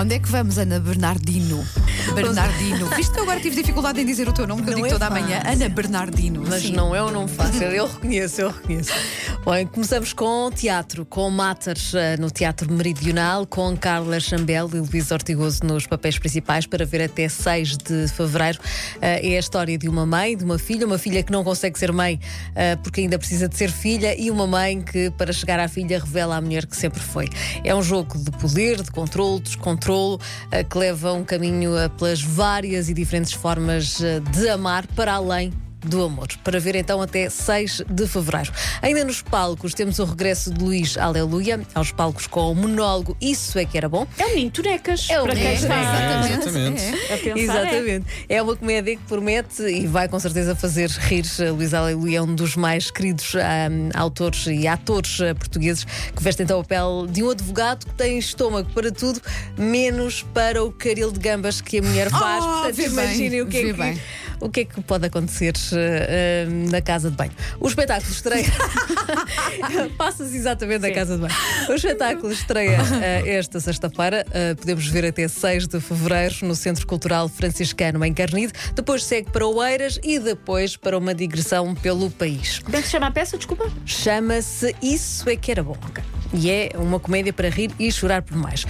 Onde é que vamos, Ana Bernardino? Bernardino. Visto que eu agora tive dificuldade em dizer o teu nome, que eu Não digo é toda a manhã. fácil. Ana Bernardino. Mas Sim. não, eu não faço, eu reconheço, eu reconheço. Bom, começamos com teatro, com Matters eh, no Teatro Meridional, com Carla Chambel e Luís Ortigoso nos papéis principais, para ver até 6 de fevereiro. Eh, é a história de uma mãe, de uma filha, uma filha que não consegue ser mãe eh, porque ainda precisa de ser filha, e uma mãe que, para chegar à filha, revela à mulher que sempre foi. É um jogo de poder, de controle, descontrolo, que leva um caminho eh, pelas várias e diferentes formas eh, de amar para além do amor. Para ver então até 6 de fevereiro. Ainda nos palcos temos o regresso de Luís Aleluia, aos palcos com o monólogo Isso é que era bom. É o menino Tonecas. É o para quem está Exatamente. É. a pensar. Exatamente. É uma comédia que promete e vai com certeza fazer rir. Luís Aleluia é um dos mais queridos ahm, autores e atores ah, portugueses que veste então o papel de um advogado que tem estômago para tudo, menos para o caril de gambas que a mulher faz. Oh, Portanto, imaginem o que é que. bem. O que é que pode acontecer ah, na casa de banho? O espetáculo estreia. Passa-se exatamente na Sim. casa de banho. O espetáculo estreia ah, esta sexta-feira. Ah, podemos ver até 6 de fevereiro no Centro Cultural Franciscano em Carnide. Depois segue para Oeiras e depois para uma digressão pelo país. Como é que se chama a peça? Desculpa. Chama-se Isso é que era bom. E é uma comédia para rir e chorar por mais.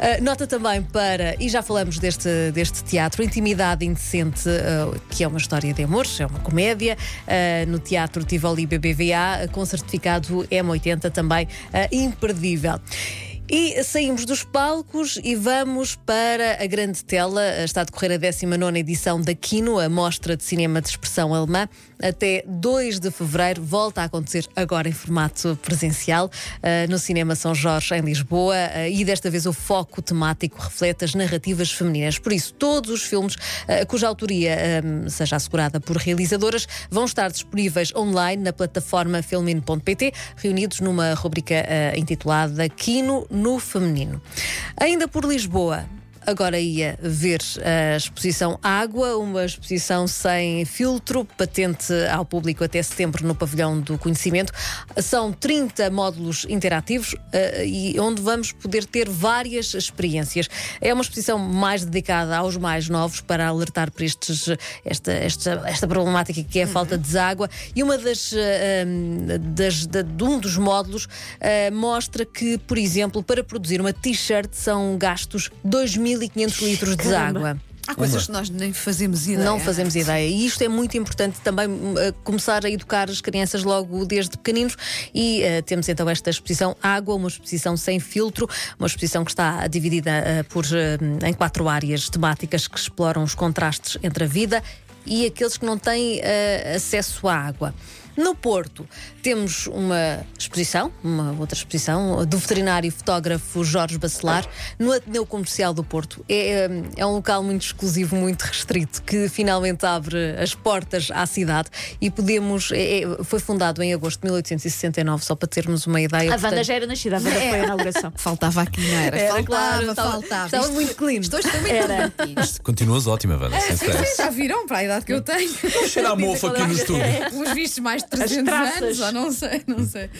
Ah, nota também para, e já falamos deste, deste teatro, Intimidade Indecente, ah, que é uma história de amor, é uma comédia, ah, no Teatro Tivoli BBVA, com certificado M80 também imperdível. E saímos dos palcos e vamos para a grande tela. Está a decorrer a 19 edição da Kino, a mostra de cinema de expressão alemã. Até 2 de fevereiro volta a acontecer agora em formato presencial eh, no Cinema São Jorge, em Lisboa. eh, e desta vez o foco temático reflete as narrativas femininas. Por isso, todos os filmes eh, cuja autoria seja assegurada por realizadoras vão estar disponíveis online na plataforma filmin.pt, reunidos numa rubrica intitulada Kino no Feminino. Ainda por Lisboa. Agora ia ver a exposição Água, uma exposição sem filtro, patente ao público até setembro no Pavilhão do Conhecimento. São 30 módulos interativos eh, e onde vamos poder ter várias experiências. É uma exposição mais dedicada aos mais novos para alertar para estes, esta, esta, esta problemática que é a falta de deságua. E uma das, eh, das- da- de um dos módulos eh, mostra que, por exemplo, para produzir uma t-shirt são gastos 2.500 litros de Caramba. água. Há coisas que nós nem fazemos ideia. Não fazemos ideia. E isto é muito importante também hum, eh, começar a educar as crianças logo desde pequeninos. E eh, temos então esta exposição Água, uma exposição sem filtro, uma exposição que está dividida eh, por, eh, em quatro áreas temáticas que exploram os contrastes entre a vida e aqueles que não têm acesso à água. No Porto temos uma exposição, uma outra exposição, do veterinário e fotógrafo Jorge Bacelar, no Ateneu Comercial do Porto. É, é um local muito exclusivo, muito restrito, que finalmente abre as portas à cidade e podemos. é- é- foi fundado em agosto de 1869, só para termos uma ideia. A Wanda portanto- já era nascida, a Wanda foi a inauguração. Faltava aqui, não era? Era, faltava, claro, estava- faltava. estava Isto- muito clean. Foi muito. Continuas ótima, Wanda, sem Sim, sim, já viram para a idade que eu tenho. Cheira a mofo aqui no estúdio. Pelos vistos, mais 300 traças. anos, ou não sei, não sei.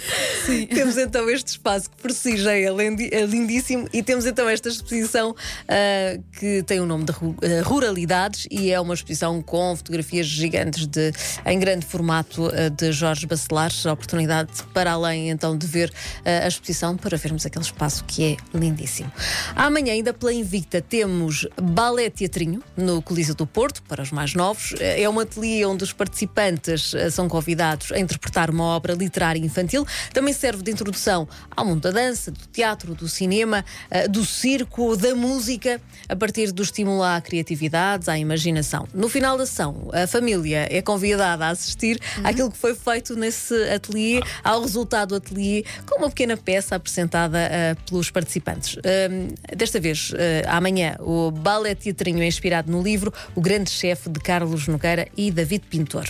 Sim. Temos então este espaço que por si já é é lindíssimo e temos então esta exposição ah, que tem o nome de ah, Ruralidades e é uma exposição com fotografias gigantes de, em grande formato ah, de Jorge Bacelar. A oportunidade para além então de ver ah, a exposição para vermos aquele espaço que é lindíssimo. Amanhã, ainda pela Invicta, temos Balé Teatrinho no Coliseu do Porto, para os mais novos. É um ateliê onde os participantes são convidados a interpretar uma obra literária infantil. Também serve de introdução ao mundo da dança, do teatro, do cinema, ah, do circo, da música, a partir do estímulo à criatividade, à imaginação. No final da ação, a família é convidada a assistir àquilo que foi feito nesse ateliê, ao resultado do ateliê, com uma pequena peça apresentada ah, pelos participantes. Ahm, desta vez, amanhã, o balé teatrinho é inspirado no livro O Grande Chefe de Carlos Nogueira e David Pintor.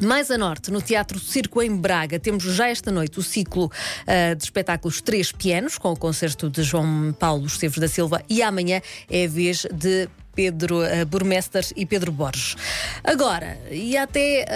Mais a norte, no Teatro Circo em Braga, temos já esta noite o ciclo ah, de espetáculos Três Pianos, com o concerto de João Paulo Esteves da Silva, e amanhã é a vez de Pedro uh, Burmester e Pedro Borges. Agora, e até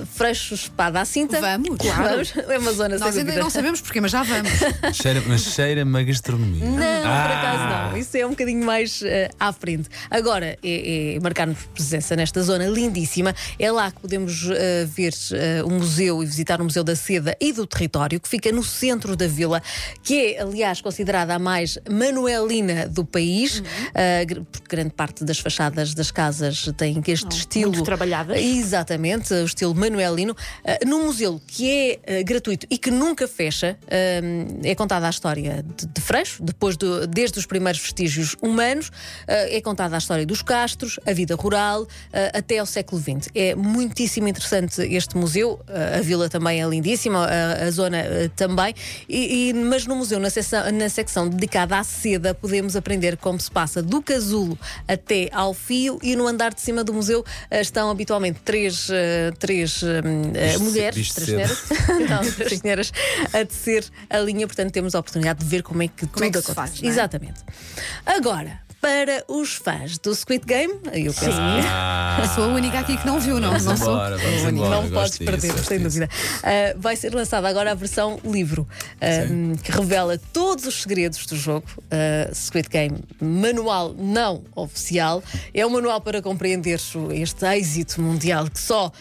uh, Freixo Espada à Cinta. Vamos, Vamos. É uma zona Nós ainda não sabemos porquê, mas já vamos. Cheira, mas cheira-me a gastronomia. Não, por Ah! acaso não. Isso é um bocadinho mais eh, à frente. Agora, é, é marcar-nos presença nesta zona lindíssima. É lá que podemos eh, ver eh, o museu e visitar o Museu da Seda e do Território, que fica no centro da vila, que é, aliás, considerada a mais manuelina do país, eh, gr- porque grande parte das fachadas das casas tem este estilo. muito trabalhadas. Exatamente, o estilo manuelino. Uh, num museu que é uh, gratuito e que nunca fecha, um, é contada a história de, de Freixo, depois do- desde os primeiros vestígios humanos, é contada a história dos castros, a vida rural, até ao século XX. É muitíssimo interessante este museu, a vila também é lindíssima, a, a zona também, e, e- mas no museu, na secção, na secção dedicada à seda, podemos aprender como se passa do casulo até ao fio e no andar de cima do museu uh, estão habitualmente três, uh, três Bicho de mulheres, três senhoras, não, três senhoras a tecer a linha, portanto temos a oportunidade de ver como é que Como é tudo que se acontece. faz, é? Exatamente. Agora, para os fãs do Squid Game, eu penso Ah, Eu sou a única aqui que não viu, não, vamos não sou. embora, vamos não embora. podes disso, perder, gosto sem disso. dúvida. Uh, vai ser lançada agora a versão livro, uh, que revela todos os segredos do jogo. Uh, Squid Game, manual não oficial. É um manual para compreender este êxito mundial que só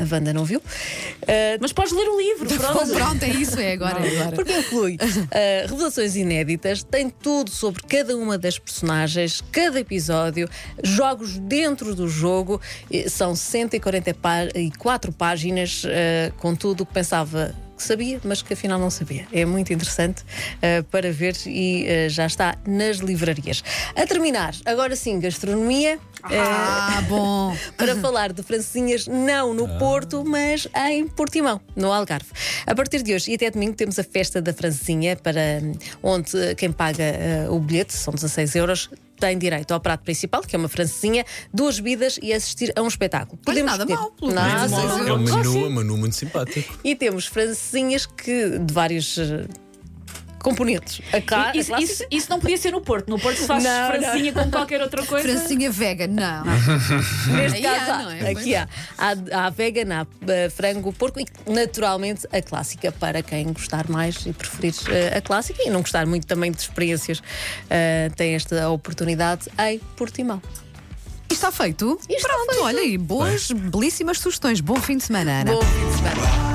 a Wanda não viu. Uh, Mas podes ler o livro, pronto. pronto, é isso, é agora. é agora. porque inclui uh, revelações inéditas, tem tudo sobre cada uma das personagens, cada episódio, jogos dentro do jogo. São 144 páginas uh, com tudo o que pensava que sabia, mas que afinal não sabia. É muito interessante uh, para ver e uh, já está nas livrarias. A terminar, agora sim, gastronomia. uh, Ah, bom. para falar de francesinhas, não no Porto, mas em Portimão, no Algarve. A partir de hoje e até domingo temos a festa da francesinha, para hum, onde eh, quem paga eh, o bilhete, são 16 euros, tem direito ao prato principal, que é uma francesinha, duas bebidas e assistir a um espetáculo. Pois nada escolher. mal, pelo Nada mal. É um menu, sim. um menu muito simpático. E temos francesinhas que, de vários eh, componentes. A, ca- a Isso, isso- isso não podia ser no Porto. No Porto se faz Não, francinha com qualquer outra coisa. Francinha vegan, não. Neste caso, há, há. não é? aqui há. Há, há vegan, há eh, frango, porco e, naturalmente, a clássica para quem gostar mais e preferir eh, a clássica e não gostar muito também de experiências, eh, tem esta oportunidade em Portimão. E está feito? está Pronto, olha aí, boas, belíssimas sugestões. Bom fim de semana, Ana. Bom fim de semana.